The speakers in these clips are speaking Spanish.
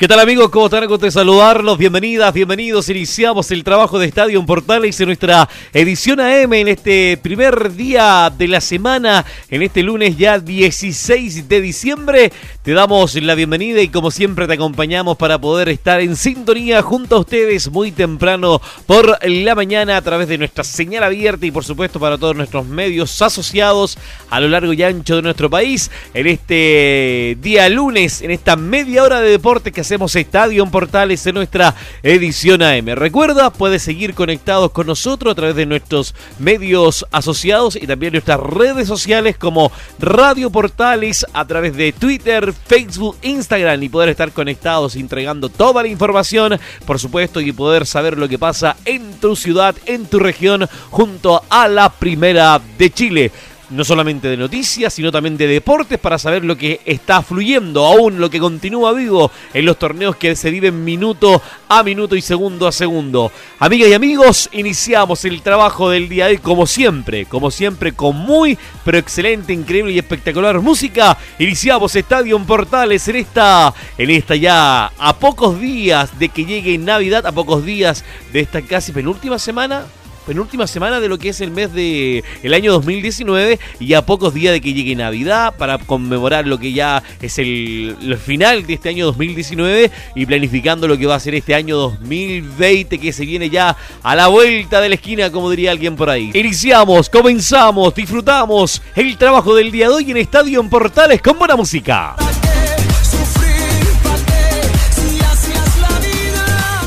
¿Qué tal amigos? ¿Cómo están? Gusto de saludarlos. Bienvenidas, bienvenidos. Iniciamos el trabajo de Estadio en Portales en nuestra edición AM en este primer día de la semana, en este lunes ya 16 de diciembre. Te damos la bienvenida y como siempre te acompañamos para poder estar en sintonía junto a ustedes muy temprano por la mañana a través de nuestra señal abierta y por supuesto para todos nuestros medios asociados a lo largo y ancho de nuestro país en este día lunes, en esta media hora de deporte que hacemos Estadio en Portales en nuestra edición AM. Recuerda, puedes seguir conectados con nosotros a través de nuestros medios asociados y también nuestras redes sociales como Radio Portales a través de Twitter, Facebook, Instagram y poder estar conectados entregando toda la información, por supuesto, y poder saber lo que pasa en tu ciudad, en tu región, junto a la Primera de Chile no solamente de noticias, sino también de deportes para saber lo que está fluyendo, aún lo que continúa vivo en los torneos que se viven minuto a minuto y segundo a segundo. Amigas y amigos, iniciamos el trabajo del día de hoy como siempre, como siempre con muy pero excelente, increíble y espectacular música. Iniciamos Estadio Portales en esta en esta ya a pocos días de que llegue Navidad, a pocos días de esta casi penúltima semana penúltima semana de lo que es el mes de el año 2019 y a pocos días de que llegue Navidad para conmemorar lo que ya es el, el, final de este año 2019 y planificando lo que va a ser este año 2020 que se viene ya a la vuelta de la esquina como diría alguien por ahí. Iniciamos, comenzamos, disfrutamos el trabajo del día de hoy en Estadio en Portales con buena música.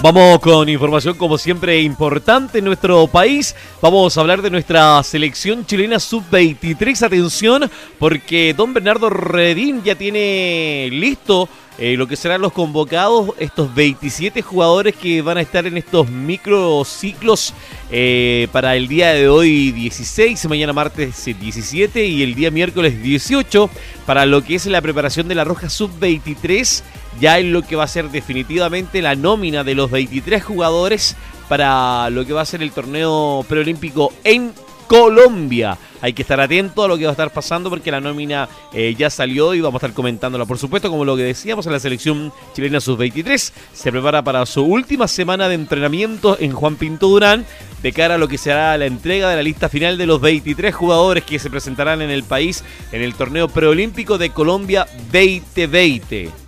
Vamos con información como siempre importante en nuestro país. Vamos a hablar de nuestra selección chilena sub-23. Atención, porque don Bernardo Redín ya tiene listo eh, lo que serán los convocados, estos 27 jugadores que van a estar en estos microciclos eh, para el día de hoy 16, mañana martes 17 y el día miércoles 18 para lo que es la preparación de la Roja Sub-23 ya en lo que va a ser definitivamente la nómina de los 23 jugadores para lo que va a ser el torneo preolímpico en Colombia. Hay que estar atento a lo que va a estar pasando porque la nómina eh, ya salió y vamos a estar comentándola. Por supuesto, como lo que decíamos, en la selección chilena sub-23 se prepara para su última semana de entrenamiento en Juan Pinto Durán de cara a lo que será la entrega de la lista final de los 23 jugadores que se presentarán en el país en el torneo preolímpico de Colombia 2020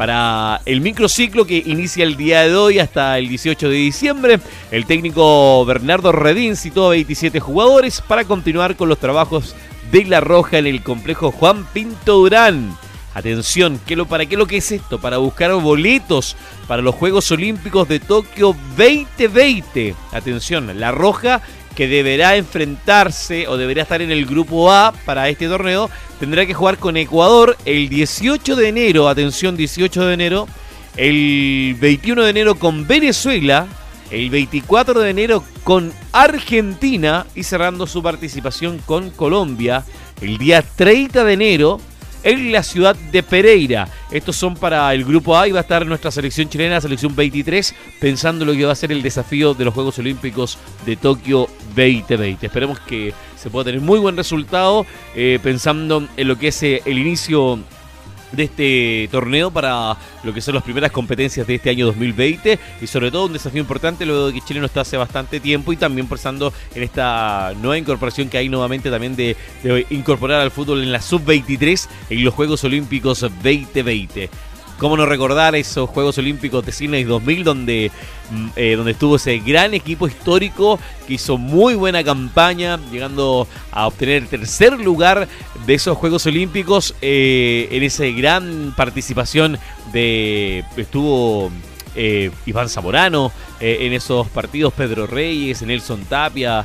para el microciclo que inicia el día de hoy hasta el 18 de diciembre. El técnico Bernardo Redín citó a 27 jugadores para continuar con los trabajos de La Roja en el complejo Juan Pinto Durán. Atención, ¿qué lo, ¿para qué lo que es esto? Para buscar boletos para los Juegos Olímpicos de Tokio 2020. Atención, La Roja que deberá enfrentarse o deberá estar en el grupo A para este torneo, tendrá que jugar con Ecuador el 18 de enero, atención 18 de enero, el 21 de enero con Venezuela, el 24 de enero con Argentina y cerrando su participación con Colombia el día 30 de enero en la ciudad de Pereira. Estos son para el grupo A y va a estar nuestra selección chilena, selección 23, pensando lo que va a ser el desafío de los Juegos Olímpicos de Tokio 2020. Esperemos que se pueda tener muy buen resultado eh, pensando en lo que es eh, el inicio de este torneo para lo que son las primeras competencias de este año 2020 y sobre todo un desafío importante luego de que Chile no está hace bastante tiempo y también pensando en esta nueva incorporación que hay nuevamente también de, de incorporar al fútbol en la sub-23 en los Juegos Olímpicos 2020. ¿Cómo no recordar esos Juegos Olímpicos de Sydney 2000 donde, mm, eh, donde estuvo ese gran equipo histórico que hizo muy buena campaña, llegando a obtener el tercer lugar de esos Juegos Olímpicos eh, en esa gran participación de... estuvo... Eh, Iván Zamorano en esos partidos, Pedro Reyes, Nelson Tapia,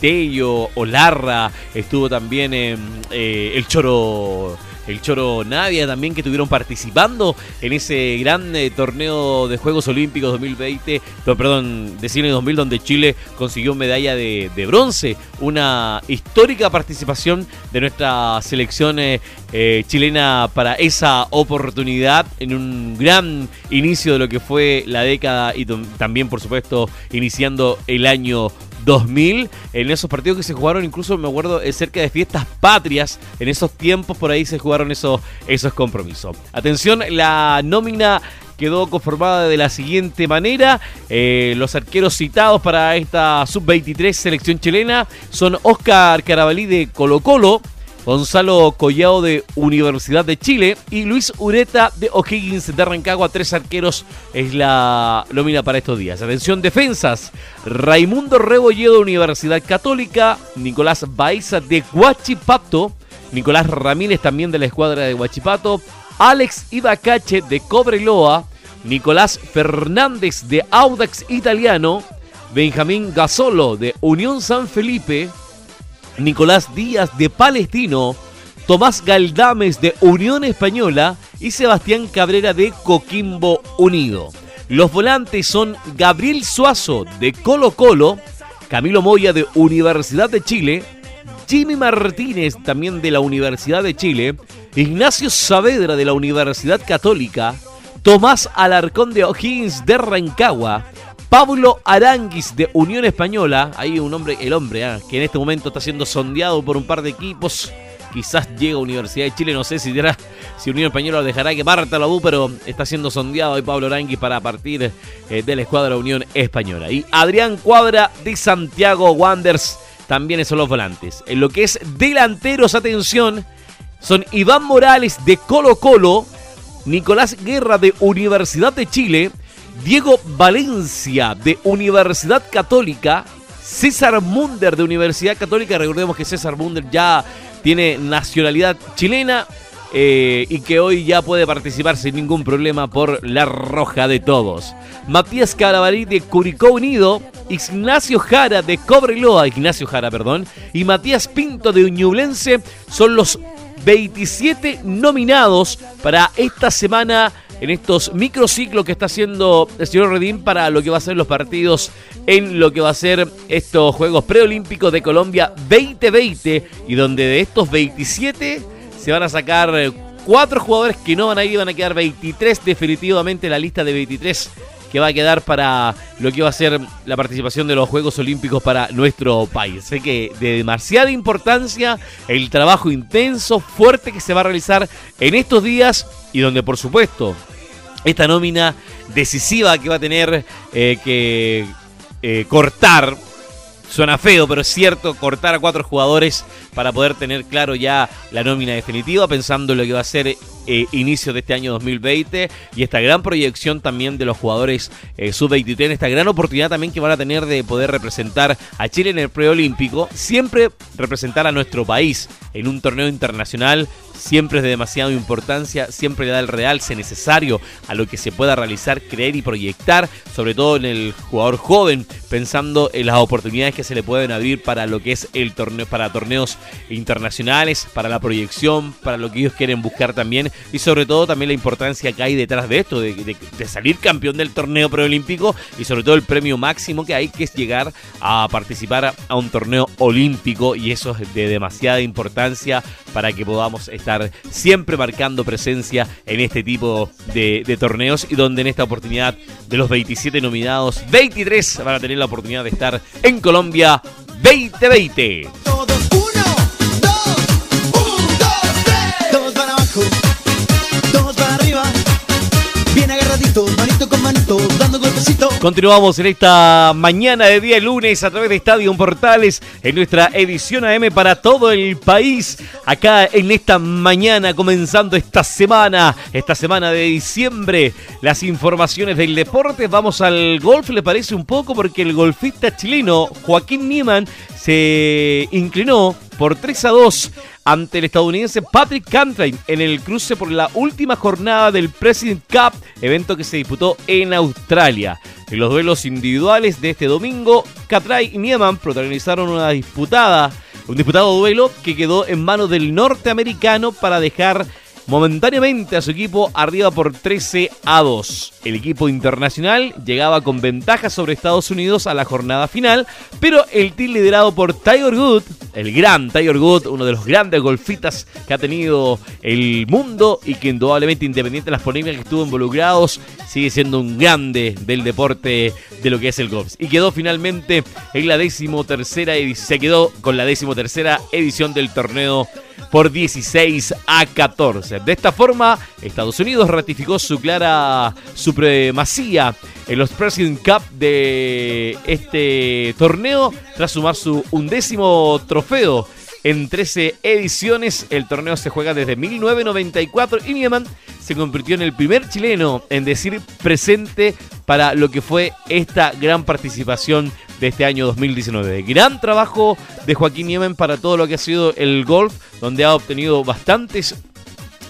Tello, Olarra, estuvo también el Choro el Choro Navia también que estuvieron participando en ese gran eh, torneo de Juegos Olímpicos 2020, perdón, de Cine 2000 donde Chile consiguió medalla de, bronce, una histórica participación de nuestra selección eh, eh, chilena para esa oportunidad en un gran inicio de lo que fue la década y también por supuesto iniciando el año 2000, en esos partidos que se jugaron, incluso me acuerdo eh, cerca de fiestas patrias, en esos tiempos por ahí se jugaron esos, esos compromisos. Atención, la nómina quedó conformada de la siguiente manera. Eh, los arqueros citados para esta sub-23 selección chilena son Oscar Carabalí de Colo Colo, Gonzalo Collao de Universidad de Chile y Luis Ureta de O'Higgins de Rancagua. Tres arqueros es la nómina para estos días. Atención, defensas. Raimundo Rebolledo Universidad Católica. Nicolás Baiza de Huachipato. Nicolás Ramírez también de la escuadra de Huachipato. Alex Ibacache de Cobreloa. Nicolás Fernández de Audax Italiano. Benjamín Gasolo de Unión San Felipe. Nicolás Díaz de Palestino, Tomás Galdames de Unión Española y Sebastián Cabrera de Coquimbo Unido. Los volantes son Gabriel Suazo de Colo Colo, Camilo Moya de Universidad de Chile, Jimmy Martínez también de la Universidad de Chile, Ignacio Saavedra de la Universidad Católica, Tomás Alarcón de O'Higgins de Rancagua, Pablo Aranguis de Unión Española, ahí un hombre, el hombre, ah, que en este momento está siendo sondeado por un par de equipos. Quizás llega a Universidad de Chile, no sé si dirá, si Unión Española lo dejará que parta la U, pero está siendo sondeado ahí Pablo Aranguis para partir eh, de la escuadra Unión Española. Y Adrián Cuadra de Santiago Wanderers también son los volantes. En lo que es delanteros, atención, son Iván Morales de Colo Colo, Nicolás Guerra de Universidad de Chile, Diego Valencia de Universidad Católica, César Munder de Universidad Católica, recordemos que César Munder ya tiene nacionalidad chilena eh, y que hoy ya puede participar sin ningún problema por la roja de todos. Matías Carabalí de Curicó Unido, Ignacio Jara de Cobreloa, Ignacio Jara, perdón, y Matías Pinto de Uñublense. Son los 27 nominados para esta semana en estos microciclos que está haciendo el señor Redín para lo que va a ser los partidos en lo que va a ser estos Juegos Preolímpicos de Colombia 2020 y donde de estos 27 se van a sacar cuatro jugadores que no van a ir, van a quedar 23 definitivamente la lista de 23 que va a quedar para lo que va a ser la participación de los Juegos Olímpicos para nuestro país. Sé que de demasiada importancia el trabajo intenso, fuerte que se va a realizar en estos días y donde por supuesto esta nómina decisiva que va a tener eh, que eh, cortar Suena feo, pero es cierto, cortar a cuatro jugadores para poder tener claro ya la nómina definitiva, pensando en lo que va a ser eh, inicio de este año 2020 y esta gran proyección también de los jugadores eh, sub-23, esta gran oportunidad también que van a tener de poder representar a Chile en el preolímpico, siempre representar a nuestro país en un torneo internacional siempre es de demasiada importancia, siempre le da el realce necesario a lo que se pueda realizar, creer y proyectar, sobre todo en el jugador joven, pensando en las oportunidades que se le pueden abrir para lo que es el torneo, para torneos internacionales, para la proyección, para lo que ellos quieren buscar también, y sobre todo también la importancia que hay detrás de esto, de, salir campeón del torneo preolímpico y sobre todo el premio máximo que hay, que es llegar a participar a un torneo olímpico, y eso es de demasiada importancia para que podamos estar estar siempre marcando presencia en este tipo de, torneos y donde en esta oportunidad de los 27 nominados, 23 van a tener la oportunidad de estar en Colombia 2020. Todos uno, dos, un, dos, tres. Todos para abajo, todos para arriba, bien agarraditos, manito con manito, Continuamos en esta mañana de día lunes a través de Estadio Portales en nuestra edición AM para todo el país. Acá en esta mañana, comenzando esta semana, esta semana de diciembre, las informaciones del deporte. Vamos al golf, ¿le parece un poco? Porque el golfista chileno Joaquín Niemann se inclinó por 3 a 2 ante el estadounidense Patrick Cantlay en el cruce por la última jornada del President Cup, evento que se disputó en Australia. En los duelos individuales de este domingo, Catray y Nieman protagonizaron una disputada Un disputado duelo que quedó en manos del norteamericano para dejar momentáneamente a su equipo arriba por 13 a 2. El equipo internacional llegaba con ventaja sobre Estados Unidos a la jornada final, pero el team liderado por Tiger Wood, el gran Tiger Wood, uno de los grandes golfitas que ha tenido el mundo y que indudablemente independiente de las polémicas que estuvo involucrados, sigue siendo un grande del deporte de lo que es el golf. Y quedó finalmente en la decimotercera edición, se quedó con la decimotercera edición del torneo por 16 a 14. De esta forma, Estados Unidos ratificó su clara supremacía en los President Cup de este torneo tras sumar su undécimo trofeo en 13 ediciones. El torneo se juega desde 1994 y Nieman se convirtió en el primer chileno en decir presente para lo que fue esta gran participación de este año 2019. Gran trabajo de Joaquín Niemen para todo lo que ha sido el golf, donde ha obtenido bastantes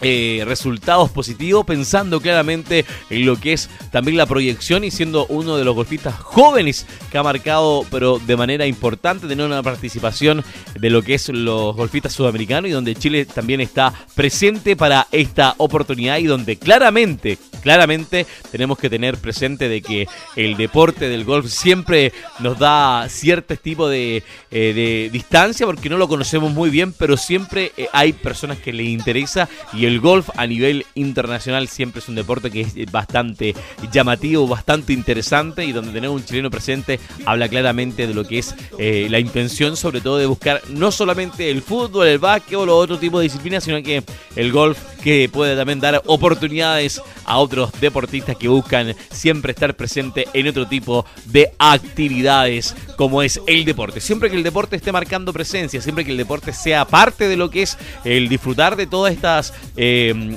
eh, resultados positivos, pensando claramente en lo que es también la proyección y siendo uno de los golfistas jóvenes que ha marcado, pero de manera importante, tener una participación de lo que es los golfistas sudamericanos y donde Chile también está presente para esta oportunidad y donde claramente, claramente tenemos que tener presente de que el deporte del golf siempre nos da cierto tipo de, eh, de distancia porque no lo conocemos muy bien, pero siempre eh, hay personas que les interesa y el golf a nivel internacional siempre es un deporte que es bastante llamativo, bastante interesante y donde tener un chileno presente habla claramente de lo que es eh, la intención sobre todo de buscar no solamente el fútbol, el básquetbol o otro tipo de disciplinas, sino que el golf que puede también dar oportunidades a otros deportistas que buscan siempre estar presente en otro tipo de actividades como es el deporte. Siempre que el deporte esté marcando presencia, siempre que el deporte sea parte de lo que es el disfrutar de todas estas... Eh,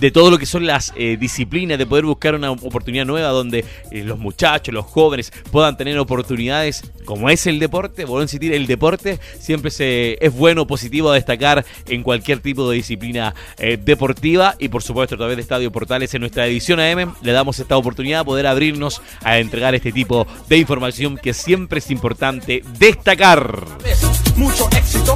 de todo lo que son las eh, disciplinas, de poder buscar una oportunidad nueva donde eh, los muchachos, los jóvenes puedan tener oportunidades como es el deporte, volver a insistir, el deporte siempre se, es bueno, positivo a destacar en cualquier tipo de disciplina eh, deportiva y por supuesto a través de Estadio Portales en nuestra edición AM le damos esta oportunidad de poder abrirnos a entregar este tipo de información que siempre es importante destacar. Mucho éxito,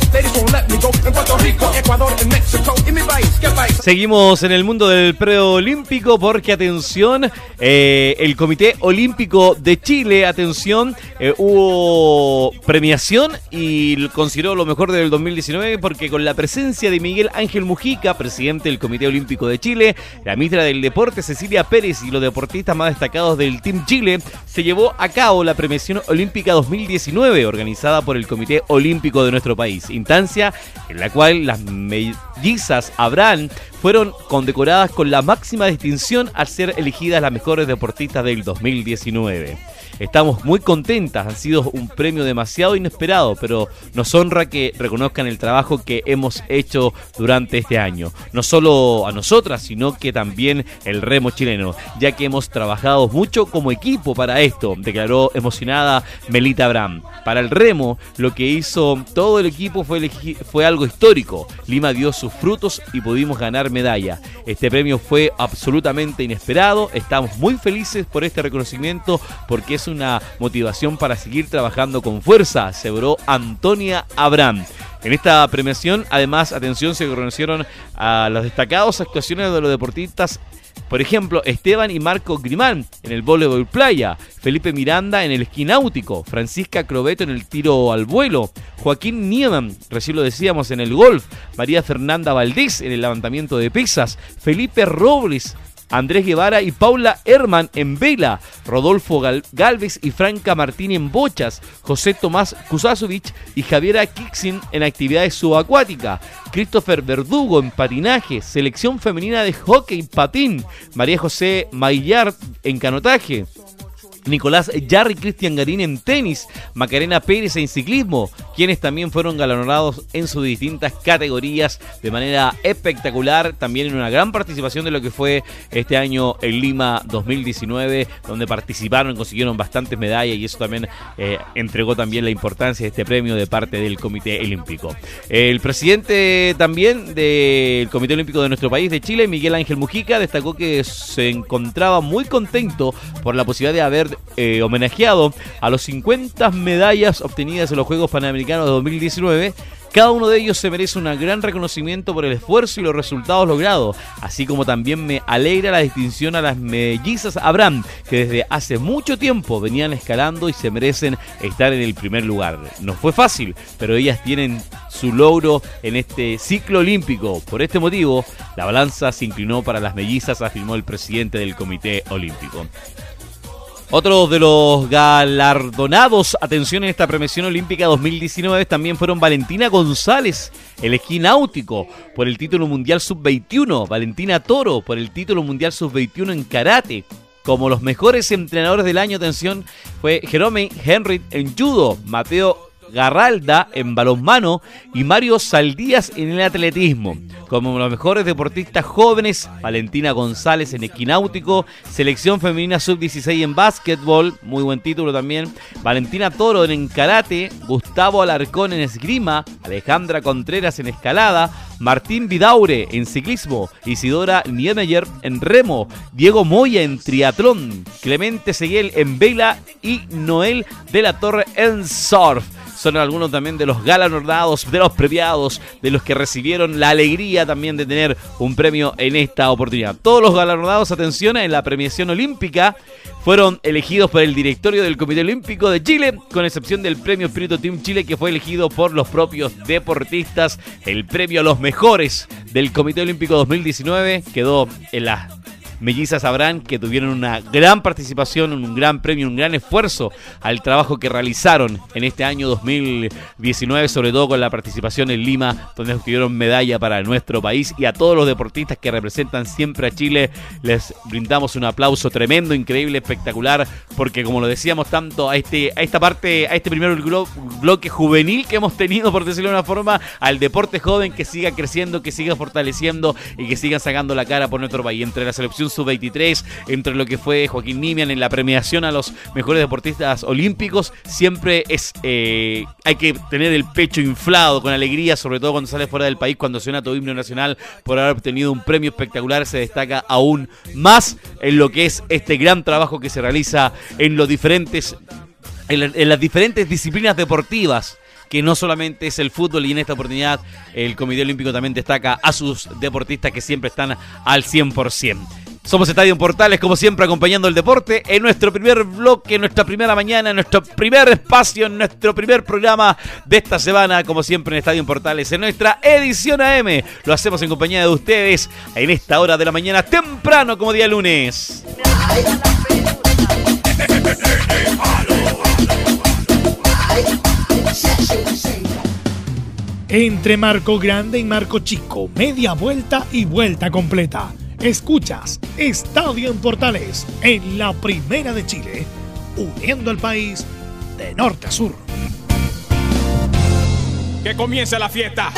Seguimos en el mundo del preolímpico porque atención, eh, el Comité Olímpico de Chile, atención, eh, hubo premiación y consideró lo mejor del 2019 porque con la presencia de Miguel Ángel Mujica, presidente del Comité Olímpico de Chile, la ministra del Deporte Cecilia Pérez y los deportistas más destacados del Team Chile, se llevó a cabo la premiación olímpica 2019 organizada por el Comité Olímpico de nuestro país, instancia en la cual las mellizas habrán fueron condecoradas con la máxima distinción al ser elegidas las mejores deportistas del 2019. Estamos muy contentas, han sido un premio demasiado inesperado, pero nos honra que reconozcan el trabajo que hemos hecho durante este año. No solo a nosotras, sino que también el remo chileno, ya que hemos trabajado mucho como equipo para esto, declaró emocionada Melita Abraham. Para el remo, lo que hizo todo el equipo fue, fue algo histórico. Lima dio sus frutos y pudimos ganar medalla. Este premio fue absolutamente inesperado, estamos muy felices por este reconocimiento porque es una motivación para seguir trabajando con fuerza, aseguró Antonia Abraham. En esta premiación, además, atención, se reconocieron a las destacadas actuaciones de los deportistas por ejemplo, Esteban y Marco Grimán en el voleibol playa, Felipe Miranda en el esquí náutico, Francisca Crobeto en el tiro al vuelo, Joaquín Nieman, recién lo decíamos, en el golf, María Fernanda Valdés en el levantamiento de pesas, Felipe Robles Andrés Guevara y Paula Herman en vela, Rodolfo Galvez y Franca Martín en bochas, José Tomás Kusasovich y Javiera Kixin en actividades subacuáticas, Christopher Verdugo en patinaje, selección femenina de hockey patín, María José Maillard en canotaje, Nicolás Jarry Cristian Garín en tenis, Macarena Pérez en ciclismo, quienes también fueron galardonados en sus distintas categorías de manera espectacular, también en una gran participación de lo que fue este año en Lima 2019, donde participaron y consiguieron bastantes medallas y eso también eh, entregó también la importancia de este premio de parte del Comité Olímpico. El presidente también del Comité Olímpico de nuestro país, de Chile, Miguel Ángel Mujica, destacó que se encontraba muy contento por la posibilidad de haber eh, homenajeado a los 50 medallas obtenidas en los Juegos Panamericanos de 2019 cada uno de ellos se merece un gran reconocimiento por el esfuerzo y los resultados logrados, así como también me alegra la distinción a las mellizas Abraham, que desde hace mucho tiempo venían escalando y se merecen estar en el primer lugar. No fue fácil, pero ellas tienen su logro en este ciclo olímpico. Por este motivo, la balanza se inclinó para las mellizas, afirmó el presidente del Comité Olímpico. Otros de los galardonados, atención en esta premiación olímpica 2019, también fueron Valentina González, el esquí náutico, por el título mundial sub-21, Valentina Toro, por el título mundial sub-21 en karate. Como los mejores entrenadores del año, atención, fue Jerome Henry en judo, Mateo Garralda en balonmano y Mario Saldías en el atletismo. Como los mejores deportistas jóvenes, Valentina González en equináutico, Selección Femenina Sub-16 en básquetbol, muy buen título también, Valentina Toro en karate, Gustavo Alarcón en esgrima, Alejandra Contreras en escalada, Martín Vidaure en ciclismo, Isidora Niemeyer en remo, Diego Moya en triatlón, Clemente Seguel en vela y Noel de la Torre en surf son algunos también de los galardonados, de los premiados, de los que recibieron la alegría también de tener un premio en esta oportunidad. Todos los galardonados, atención, en la premiación olímpica fueron elegidos por el directorio del Comité Olímpico de Chile, con excepción del premio Espíritu Team Chile que fue elegido por los propios deportistas. El premio a los mejores del Comité Olímpico 2019 quedó en la mellizas sabrán que tuvieron una gran participación, un gran premio, un gran esfuerzo al trabajo que realizaron en este año 2019, sobre todo con la participación en Lima, donde obtuvieron medalla para nuestro país y a todos los deportistas que representan siempre a Chile, les brindamos un aplauso tremendo, increíble, espectacular, porque como lo decíamos tanto a este a esta parte, a este primer bloque juvenil que hemos tenido, por decirlo de una forma, al deporte joven que siga creciendo, que siga fortaleciendo y que siga sacando la cara por nuestro país. Entre la selección sub-23, entre lo que fue Joaquín Nimian en la premiación a los mejores deportistas olímpicos, siempre es eh, hay que tener el pecho inflado con alegría, sobre todo cuando sale fuera del país, cuando suena tu himno nacional por haber obtenido un premio espectacular, se destaca aún más en lo que es este gran trabajo que se realiza en los diferentes en las diferentes disciplinas deportivas que no solamente es el fútbol y en esta oportunidad el Comité Olímpico también destaca a sus deportistas que siempre están al 100%. Somos Estadio Portales, como siempre, acompañando el deporte en nuestro primer bloque, en nuestra primera mañana, en nuestro primer espacio, en nuestro primer programa de esta semana, como siempre en Estadio Portales, en nuestra edición AM. Lo hacemos en compañía de ustedes en esta hora de la mañana, temprano como día lunes. Entre Marco Grande y Marco Chico, media vuelta y vuelta completa Escuchas Estadio en Portales en la Primera de Chile, uniendo al país de norte a sur. Que comience la fiesta.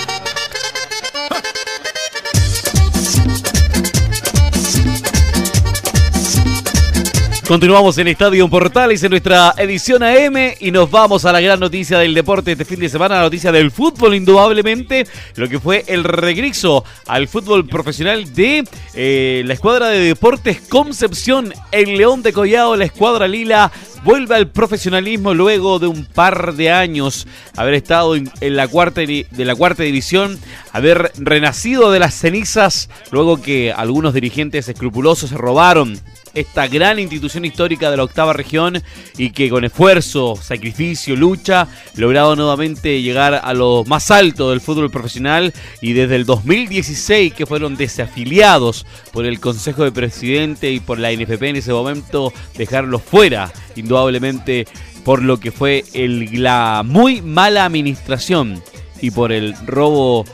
Continuamos en Estadio Portales en nuestra edición AM y nos vamos a la gran noticia del deporte este fin de semana, la noticia del fútbol indudablemente, lo que fue el regreso al fútbol profesional de eh, la escuadra de deportes Concepción, el León de Collado, la escuadra Lila. Vuelve al profesionalismo luego de un par de años haber estado en, la cuarta de la cuarta división, haber renacido de las cenizas luego que algunos dirigentes escrupulosos se robaron esta gran institución histórica de la octava región y que con esfuerzo, sacrificio, lucha, logrado nuevamente llegar a lo más alto del fútbol profesional y desde el 2016 que fueron desafiliados por el Consejo de Presidente y por la NFP en ese momento, dejarlos fuera, indudablemente por lo que fue el, la muy mala administración y por el robo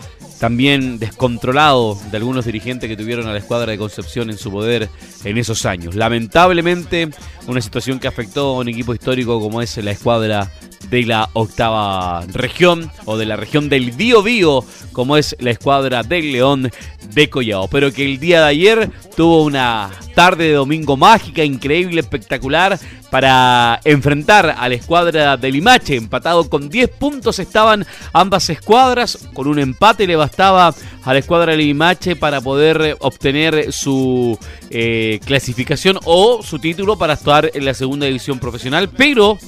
también descontrolado de algunos dirigentes que tuvieron a la escuadra de Concepción en su poder en esos años. Lamentablemente, una situación que afectó a un equipo histórico como es la escuadra de la octava región o de la región del Bío Bío, como es la escuadra del León de Collao. Pero que el día de ayer tuvo una tarde de domingo mágica, increíble, espectacular, para enfrentar a la escuadra de Limache. Empatado con 10 puntos estaban ambas escuadras. Con un empate le bastaba a la escuadra de Limache para poder obtener su eh, clasificación o su título para estar en la segunda división profesional. Pero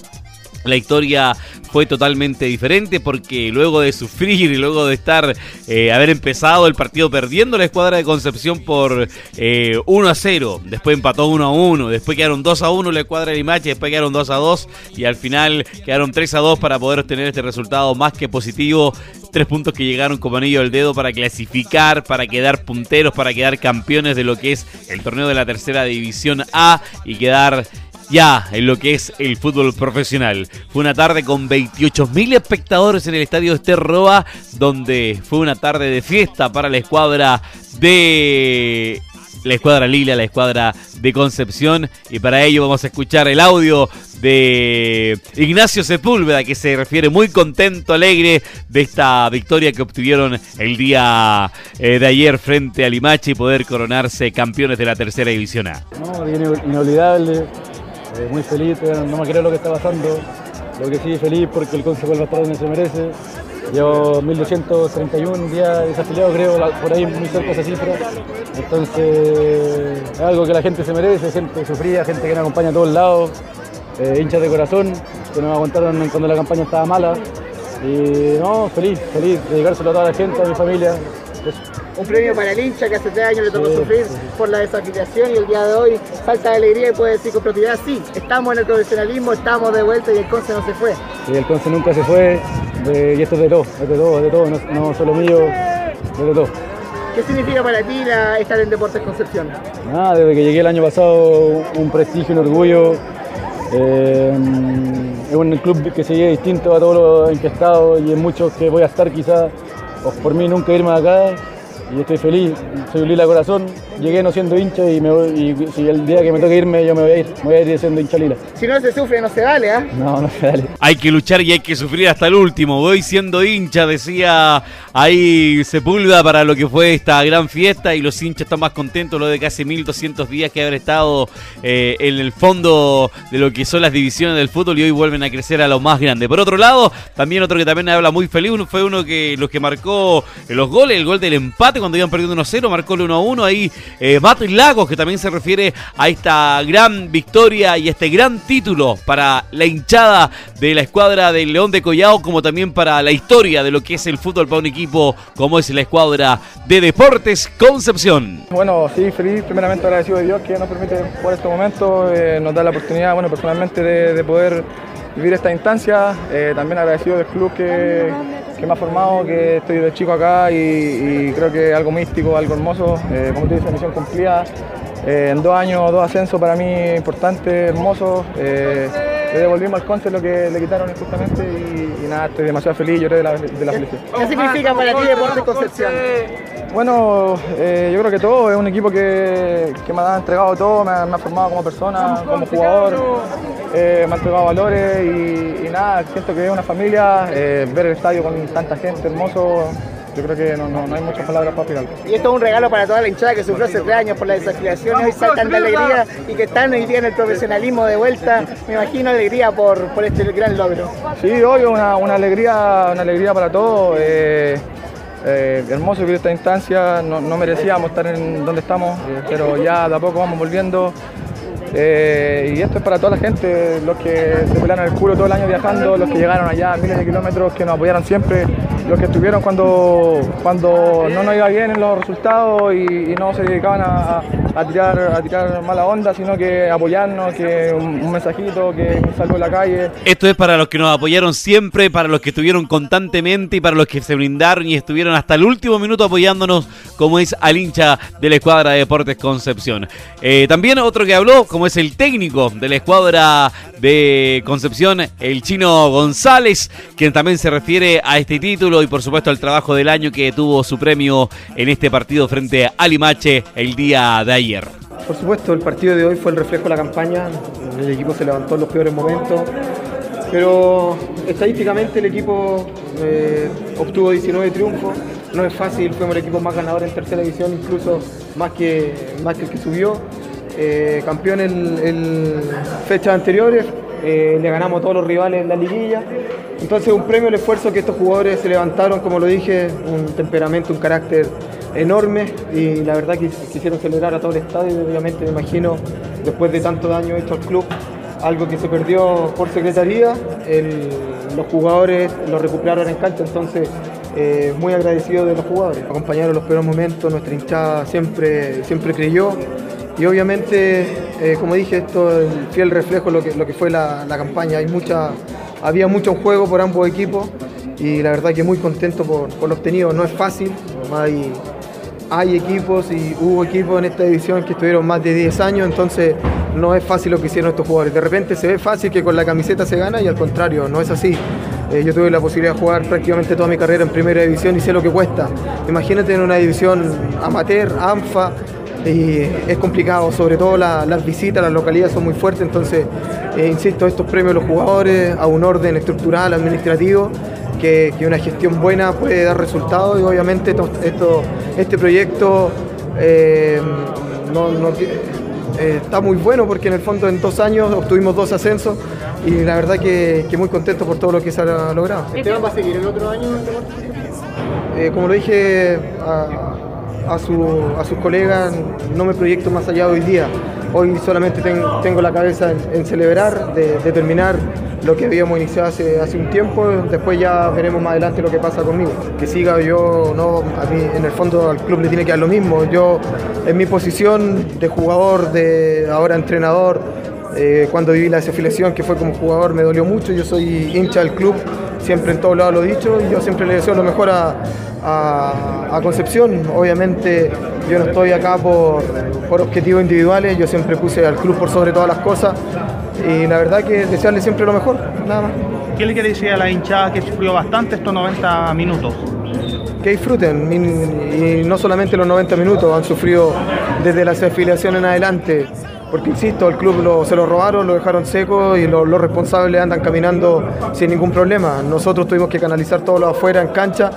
la historia fue totalmente diferente porque luego de sufrir y luego de estar, eh, haber empezado el partido perdiendo la escuadra de Concepción por eh, 1 a 0, después empató 1 a 1, después quedaron 2 a 1 la escuadra de Limache, después quedaron 2 a 2 y al final quedaron 3 a 2 para poder obtener este resultado más que positivo. Tres puntos que llegaron como anillo al dedo para clasificar, para quedar punteros, para quedar campeones de lo que es el torneo de la tercera división A y quedar ya en lo que es el fútbol profesional. Fue una tarde con 28.000 espectadores en el estadio Esterroa, donde fue una tarde de fiesta para la escuadra de la escuadra Lila, la escuadra de Concepción. Y para ello vamos a escuchar el audio de Ignacio Sepúlveda, que se refiere muy contento, alegre de esta victoria que obtuvieron el día eh, de ayer frente a Limache y poder coronarse campeones de la tercera división A. No, inolvidable, eh, muy feliz, no me creo lo que está pasando. Lo que sí, feliz porque el vuelve a estar donde se merece. Llevo 1231 días desafiliado, creo, por ahí muy cerca esa cifra. Entonces, es algo que la gente se merece, gente sufrida, gente que nos acompaña a todos lados, eh, hinchas de corazón, que nos aguantaron cuando la campaña estaba mala. Y no, feliz, feliz, dedicárselo a toda la gente, a mi familia. Un premio para el hincha que hace tres años le tocó sufrir por la desafiliación y el día de hoy falta de alegría y puede decir con propiedad, sí, estamos en el profesionalismo, estamos de vuelta y el Conce no se fue. Sí, el Conce nunca se fue y esto es de todo, es de todo, es de todo, no, no solo mío, es de todo. ¿Qué significa para ti estar en Deportes Concepción? Nada, desde que llegué el año pasado, un prestigio, un orgullo. Eh, es un club que sigue distinto a todos los en que he estado y en muchos que voy a estar quizás. Por mí nunca irme de acá y estoy feliz, soy lila corazón, llegué no siendo hincha y, me y si el día que me toque irme yo me voy a ir, me voy a ir siendo hincha lila. Si no se sufre no se vale, ¿ah? No, no se vale. Hay que luchar y hay que sufrir hasta el último, voy siendo hincha, decía ahí Sepulveda para lo que fue esta gran fiesta y los hinchas están más contentos, lo de casi 1200 días que haber estado eh, en el fondo de lo que son las divisiones del fútbol y hoy vuelven a crecer a lo más grande. Por otro lado, también otro que también habla muy feliz, uno fue uno que los que marcó los goles, el gol del empate cuando iban perdiendo 1-0, marcó el 1-1 ahí eh, Lagos, que también se refiere a esta gran victoria y este gran título para la hinchada de la escuadra del León de Collao, como también para la historia de lo que es el fútbol para un equipo como es la escuadra de Deportes Concepción. Bueno, sí, feliz, primeramente agradecido de Dios que nos permite por este momento, eh, nos da la oportunidad, bueno, personalmente de, poder vivir esta instancia, eh, también agradecido del club que que me ha formado, que estoy de chico acá y, creo que algo místico, algo hermoso. Eh, como te dice, misión cumplida. Eh, en dos años, dos ascensos para mí importantes, hermosos. Eh, le devolvimos al Conce lo que le quitaron injustamente y, nada, estoy demasiado feliz, lloré de la, de la felicidad. ¿Qué significa para ti Deportes Concepción? Bueno, eh, yo creo que todo, es un equipo que, me ha entregado todo, me ha, formado como persona, como jugador, eh, me ha entregado valores y, nada, siento que es una familia, eh, ver el estadio con tanta gente hermoso, yo creo que no, hay muchas palabras para explicarlo. Y esto es un regalo para toda la hinchada que sufrió hace tres años por la desafiliación y hoy saltan de alegría y que están hoy día en el profesionalismo de vuelta. Me imagino alegría por, por este gran logro. Sí, hoy una, una alegría, una alegría para todos. Eh, hermoso vivir esta instancia, no, merecíamos estar en donde estamos, eh, pero ya de a poco vamos volviendo. Eh, y esto es para toda la gente, los que se pelearon el culo todo el año viajando, los que llegaron allá miles de kilómetros, que nos apoyaron siempre, los que estuvieron cuando, cuando no nos iba bien en los resultados y, no se dedicaban a, tirar, a tirar mala onda, sino que apoyarnos, que un, mensajito, que un saludo en la calle. Esto es para los que nos apoyaron siempre, para los que estuvieron constantemente y para los que se brindaron y estuvieron hasta el último minuto apoyándonos, como es al hincha de la escuadra de Deportes Concepción. Eh, también otro que habló, como es el técnico de la escuadra de Concepción, el chino González, quien también se refiere a este título y por supuesto al trabajo del año que tuvo su premio en este partido frente a Limache el día de ayer. Por supuesto, el partido de hoy fue el reflejo de la campaña, el equipo se levantó en los peores momentos pero estadísticamente el equipo eh, obtuvo 19 triunfos, no es fácil, fuimos el equipo más ganador en tercera división, incluso más que, más que el que subió. Eh, campeón en, fechas anteriores, eh, le ganamos a todos los rivales en la liguilla. Entonces un premio al esfuerzo que estos jugadores se levantaron, como lo dije, un temperamento, un carácter enorme y la verdad que quisieron celebrar a todo el estadio y obviamente me imagino después de tanto daño hecho al club, algo que se perdió por secretaría, los jugadores lo recuperaron en cancha, entonces eh, muy agradecido de los jugadores. Acompañaron los peores momentos, nuestra hinchada siempre, siempre creyó y obviamente, eh, como dije, esto es el fiel reflejo de lo que, fue la, campaña. Había mucho juego por ambos equipos y la verdad que muy contento por, por lo obtenido. No es fácil, hay, hay equipos y hubo equipos en esta división que estuvieron más de 10 años, entonces no es fácil lo que hicieron estos jugadores. De repente se ve fácil que con la camiseta se gana y al contrario, no es así. Eh, yo tuve la posibilidad de jugar prácticamente toda mi carrera en primera división y sé lo que cuesta. Imagínate en una división amateur, ANFA, y es complicado, sobre todo las visitas, las localidades son muy fuertes, entonces, eh, insisto, estos premios a los jugadores, a un orden estructural, administrativo, que, una gestión buena puede dar resultados y obviamente esto, este proyecto eh, eh, está muy bueno porque en el fondo en dos años obtuvimos dos ascensos y la verdad que, muy contento por todo lo que se ha logrado. ¿Esteban va a seguir el otro año? como lo dije a, sus colegas, no me proyecto más allá de hoy día. Hoy solamente tengo la cabeza en, celebrar, de, terminar lo que habíamos iniciado hace, hace un tiempo. Después ya veremos más adelante lo que pasa conmigo. Que siga yo, no, a mí en el fondo al club le tiene que dar lo mismo. Yo en mi posición de jugador, de ahora entrenador, eh, cuando viví la desafiliación que fue como jugador me dolió mucho. Yo soy hincha del club, siempre en todos lados lo he dicho y yo siempre le deseo lo mejor a, a, Concepción. Obviamente yo no estoy acá por, por, objetivos individuales, yo siempre puse al club por sobre todas las cosas y la verdad que desearle siempre lo mejor, nada más. ¿Qué le quiere decir a la hinchada que sufrió bastante estos 90 minutos? Que disfruten, y no solamente los 90 minutos, han sufrido desde la afiliación en adelante porque insisto, el club se lo robaron, lo dejaron seco y los responsables andan caminando sin ningún problema. Nosotros tuvimos que canalizar todo lo afuera en cancha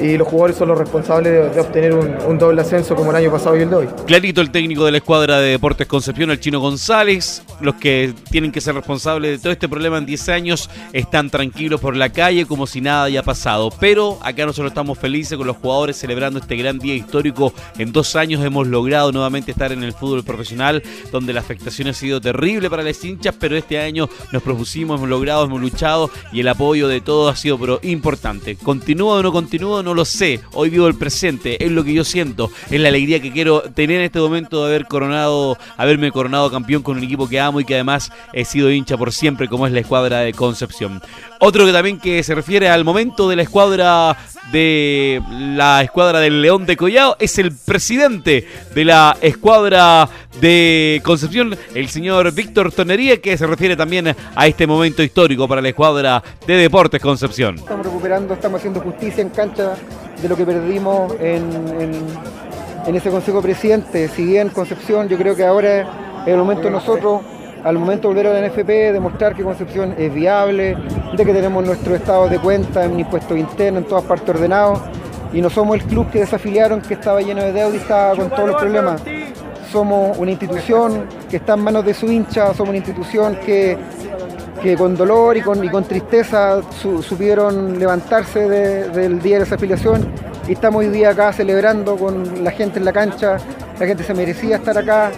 y los jugadores son los responsables de, obtener un, doble ascenso como el año pasado y el de hoy. Clarito el técnico de la escuadra de Deportes Concepción, el chino González, los que tienen que ser responsables de todo este problema en 10 años están tranquilos por la calle como si nada haya pasado, pero acá nosotros estamos felices con los jugadores celebrando este gran día histórico. En dos años hemos logrado nuevamente estar en el fútbol profesional, donde la afectación ha sido terrible para las hinchas, pero este año nos propusimos, hemos logrado, hemos luchado y el apoyo de todos ha sido importante. ¿Continúa o no continúa? No lo sé. Hoy vivo el presente, es lo que yo siento, es la alegría que quiero tener en este momento de haber coronado, haberme coronado campeón con un equipo que amo y que además he sido hincha por siempre, como es la escuadra de Concepción. Otro que también que se refiere al momento de la escuadra de la escuadra del León de Collao es el presidente de la escuadra de Concepción, el señor Víctor Tonería, que se refiere también a este momento histórico para la escuadra de Deportes Concepción. Estamos recuperando, estamos haciendo justicia en cancha de lo que perdimos en, en ese Consejo Presidente. Si bien Concepción, yo creo que ahora es el momento de nosotros al momento de volver a la NFP, demostrar que Concepción es viable, de que tenemos nuestro estado de cuenta en impuestos internos, en todas partes ordenados, y no somos el club que desafiliaron, que estaba lleno de deuda y estaba con todos los problemas. Somos una institución que está en manos de su hincha, somos una institución que, que con dolor y con, y con tristeza supieron levantarse del día de desafiliación. Y estamos hoy día acá celebrando con la gente en la cancha, la gente se merecía estar acá,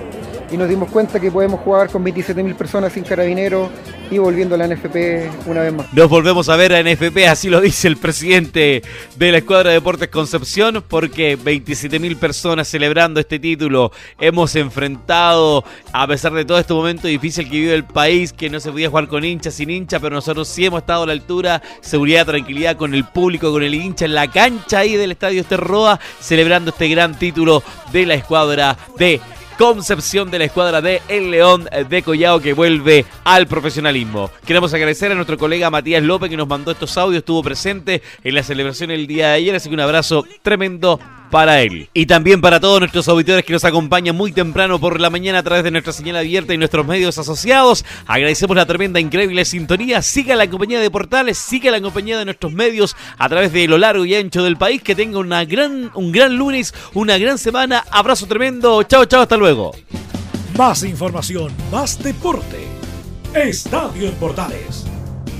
y nos dimos cuenta que podemos jugar con 27.000 personas sin carabineros y volviendo a la NFP una vez más. Nos volvemos a ver a NFP, así lo dice el presidente de la Escuadra de Deportes Concepción, porque 27.000 personas celebrando este título. Hemos enfrentado, a pesar de todo este momento difícil que vive el país, que no se podía jugar con hinchas sin hincha, pero nosotros sí hemos estado a la altura, seguridad, tranquilidad con el público, con el hincha en la cancha ahí del Estadio Esterroa, celebrando este gran título de la Escuadra de Concepción de la escuadra de El León de Collao que vuelve al profesionalismo. Queremos agradecer a nuestro colega Matías López que nos mandó estos audios, estuvo presente en la celebración el día de ayer, así que un abrazo tremendo para él. Y también para todos nuestros auditores que nos acompañan muy temprano por la mañana a través de nuestra señal abierta y nuestros medios asociados. Agradecemos la tremenda, increíble sintonía. Siga la compañía de Portales, siga la compañía de nuestros medios a través de lo largo y ancho del país. Que tenga una gran, un gran lunes, una gran semana. Abrazo tremendo. Chao, chao, hasta luego. Más información, más deporte. Estadio en Portales.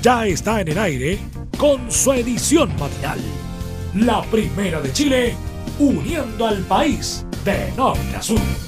Ya está en el aire con su edición matinal. La primera de Chile, uniendo al país de norte a sur.